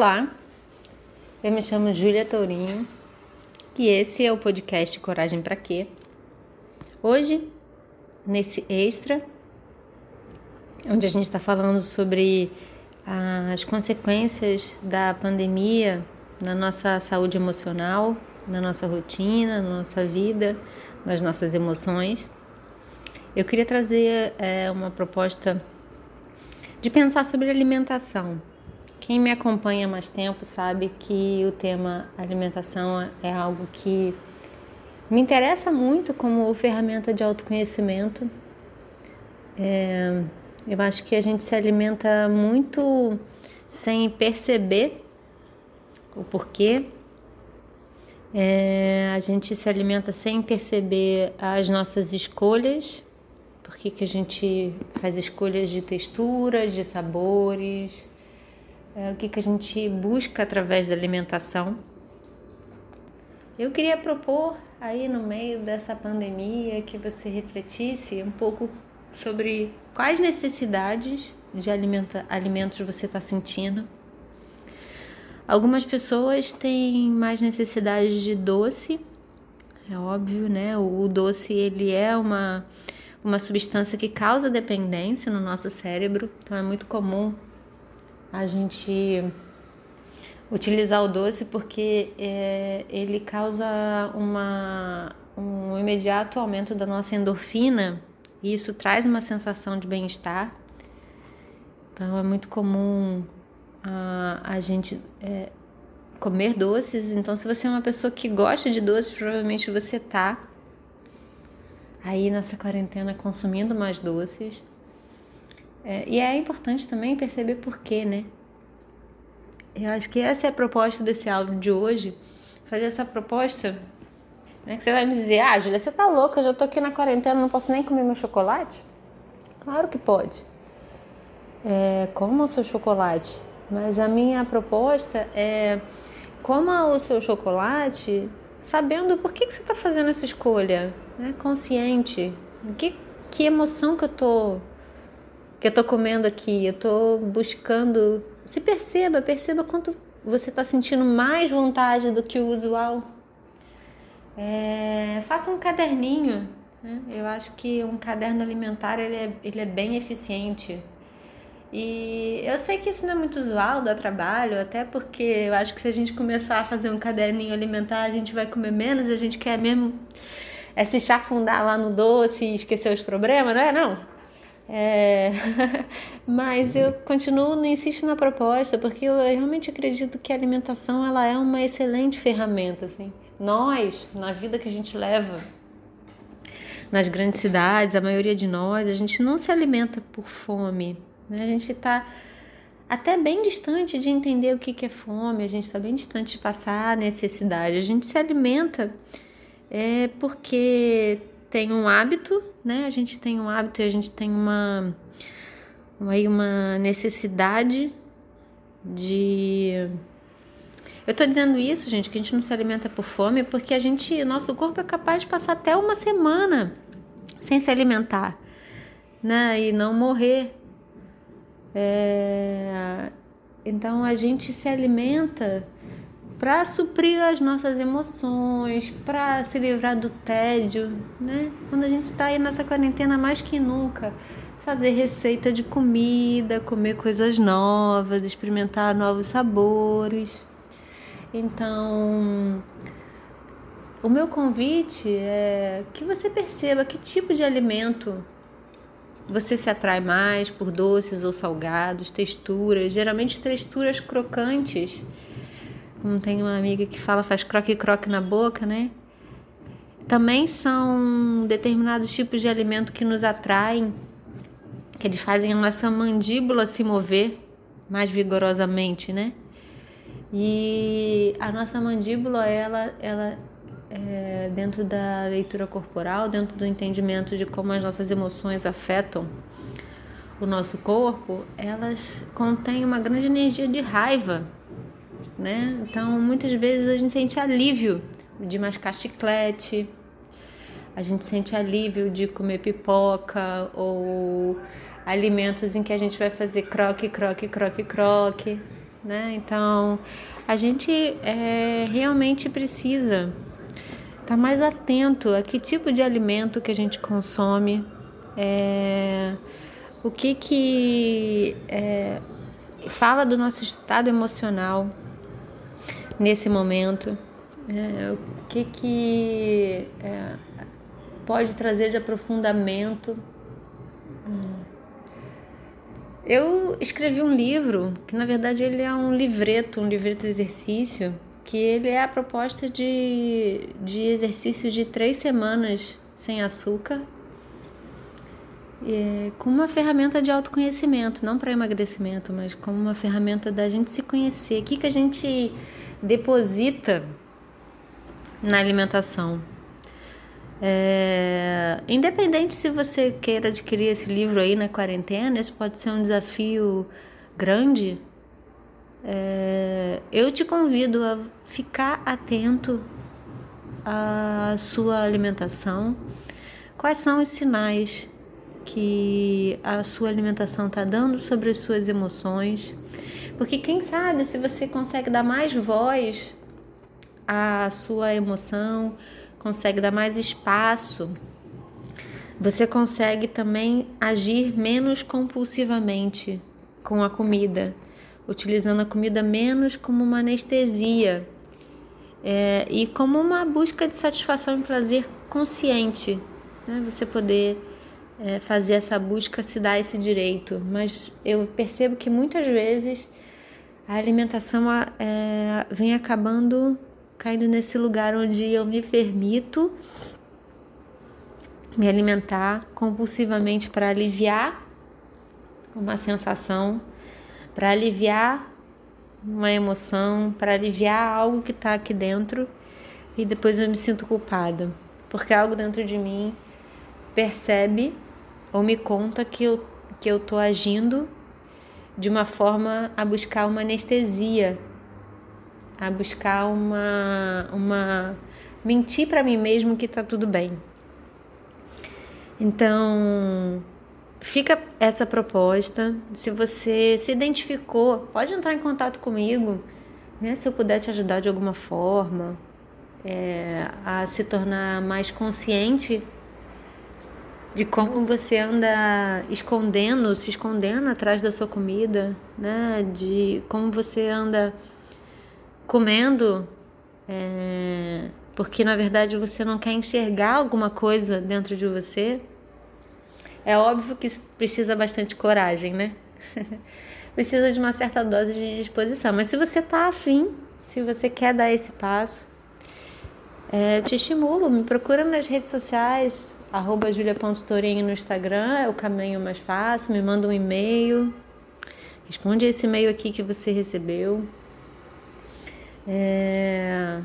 Olá, eu me chamo Júlia Tourinho e esse é o podcast Coragem para Quê? Hoje, nesse extra, onde a gente está falando sobre as consequências da pandemia na nossa saúde emocional, na nossa rotina, na nossa vida, nas nossas emoções, eu queria trazer é, uma proposta de pensar sobre alimentação quem me acompanha mais tempo sabe que o tema alimentação é algo que me interessa muito como ferramenta de autoconhecimento. É, eu acho que a gente se alimenta muito sem perceber o porquê. É, a gente se alimenta sem perceber as nossas escolhas, por que a gente faz escolhas de texturas, de sabores, é, o que, que a gente busca através da alimentação. Eu queria propor aí no meio dessa pandemia que você refletisse um pouco sobre quais necessidades de alimenta, alimentos você está sentindo. Algumas pessoas têm mais necessidade de doce, é óbvio, né? O doce ele é uma, uma substância que causa dependência no nosso cérebro, então é muito comum a gente utilizar o doce porque é, ele causa uma, um imediato aumento da nossa endorfina e isso traz uma sensação de bem-estar. Então é muito comum a, a gente é, comer doces. Então, se você é uma pessoa que gosta de doces, provavelmente você tá aí nessa quarentena consumindo mais doces. É, e é importante também perceber por quê, né? Eu acho que essa é a proposta desse áudio de hoje. Fazer essa proposta. Né, que você vai me dizer, ah, Julia, você tá louca, eu já tô aqui na quarentena, não posso nem comer meu chocolate? Claro que pode. É, coma o seu chocolate. Mas a minha proposta é coma o seu chocolate sabendo por que, que você está fazendo essa escolha, né? consciente. Que, que emoção que eu tô que eu tô comendo aqui, eu tô buscando. Se perceba, perceba quanto você está sentindo mais vontade do que o usual. É, faça um caderninho. Né? Eu acho que um caderno alimentar ele é, ele é bem eficiente. E eu sei que isso não é muito usual, dá trabalho, até porque eu acho que se a gente começar a fazer um caderninho alimentar, a gente vai comer menos a gente quer mesmo é se chafundar lá no doce e esquecer os problemas, não é? Não. É... Mas eu continuo, insisto na proposta, porque eu realmente acredito que a alimentação ela é uma excelente ferramenta. Assim. Nós, na vida que a gente leva nas grandes cidades, a maioria de nós, a gente não se alimenta por fome. Né? A gente está até bem distante de entender o que é fome, a gente está bem distante de passar a necessidade. A gente se alimenta é, porque tem um hábito, né? A gente tem um hábito e a gente tem uma aí uma necessidade de eu tô dizendo isso, gente, que a gente não se alimenta por fome, porque a gente, nosso corpo é capaz de passar até uma semana sem se alimentar, né? E não morrer. É... Então a gente se alimenta para suprir as nossas emoções, para se livrar do tédio, né? Quando a gente está aí nessa quarentena mais que nunca, fazer receita de comida, comer coisas novas, experimentar novos sabores. Então, o meu convite é que você perceba que tipo de alimento você se atrai mais por doces ou salgados, texturas, geralmente texturas crocantes como tem uma amiga que fala, faz croque-croque na boca, né? Também são determinados tipos de alimento que nos atraem, que eles fazem a nossa mandíbula se mover mais vigorosamente, né? E a nossa mandíbula, ela, ela é, dentro da leitura corporal, dentro do entendimento de como as nossas emoções afetam o nosso corpo, elas contêm uma grande energia de raiva né? Então, muitas vezes a gente sente alívio de mascar chiclete, a gente sente alívio de comer pipoca ou alimentos em que a gente vai fazer croque, croque, croque, croque. né? Então a gente é, realmente precisa estar tá mais atento a que tipo de alimento que a gente consome, é, o que que é, fala do nosso estado emocional nesse momento, é, o que que é, pode trazer de aprofundamento. Eu escrevi um livro que na verdade ele é um livreto, um livreto de exercício, que ele é a proposta de, de exercício de três semanas sem açúcar é, como uma ferramenta de autoconhecimento, não para emagrecimento, mas como uma ferramenta da gente se conhecer. O que, que a gente deposita na alimentação? É, independente se você queira adquirir esse livro aí na quarentena, isso pode ser um desafio grande. É, eu te convido a ficar atento à sua alimentação. Quais são os sinais que a sua alimentação está dando sobre as suas emoções. Porque quem sabe se você consegue dar mais voz à sua emoção, consegue dar mais espaço, você consegue também agir menos compulsivamente com a comida, utilizando a comida menos como uma anestesia é, e como uma busca de satisfação e prazer consciente. Né? Você poder é, fazer essa busca se dar esse direito, mas eu percebo que muitas vezes a alimentação é, vem acabando caindo nesse lugar onde eu me permito me alimentar compulsivamente para aliviar uma sensação, para aliviar uma emoção, para aliviar algo que está aqui dentro e depois eu me sinto culpada, porque algo dentro de mim percebe ou me conta que eu que eu tô agindo de uma forma a buscar uma anestesia, a buscar uma uma mentir para mim mesmo que tá tudo bem. Então, fica essa proposta. Se você se identificou, pode entrar em contato comigo, né? Se eu puder te ajudar de alguma forma é, a se tornar mais consciente de como você anda escondendo, se escondendo atrás da sua comida, né? De como você anda comendo, é, porque na verdade você não quer enxergar alguma coisa dentro de você. É óbvio que precisa bastante coragem, né? precisa de uma certa dose de disposição. Mas se você tá afim, se você quer dar esse passo, é, te estimulo, me procura nas redes sociais, arroba julia.torinho no Instagram, é o caminho mais fácil, me manda um e-mail, responde esse e-mail aqui que você recebeu. É...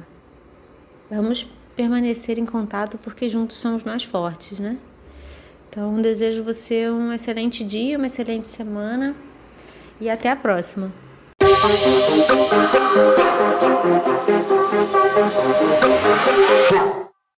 Vamos permanecer em contato porque juntos somos mais fortes, né? Então, desejo você um excelente dia, uma excelente semana e até a próxima. Huh.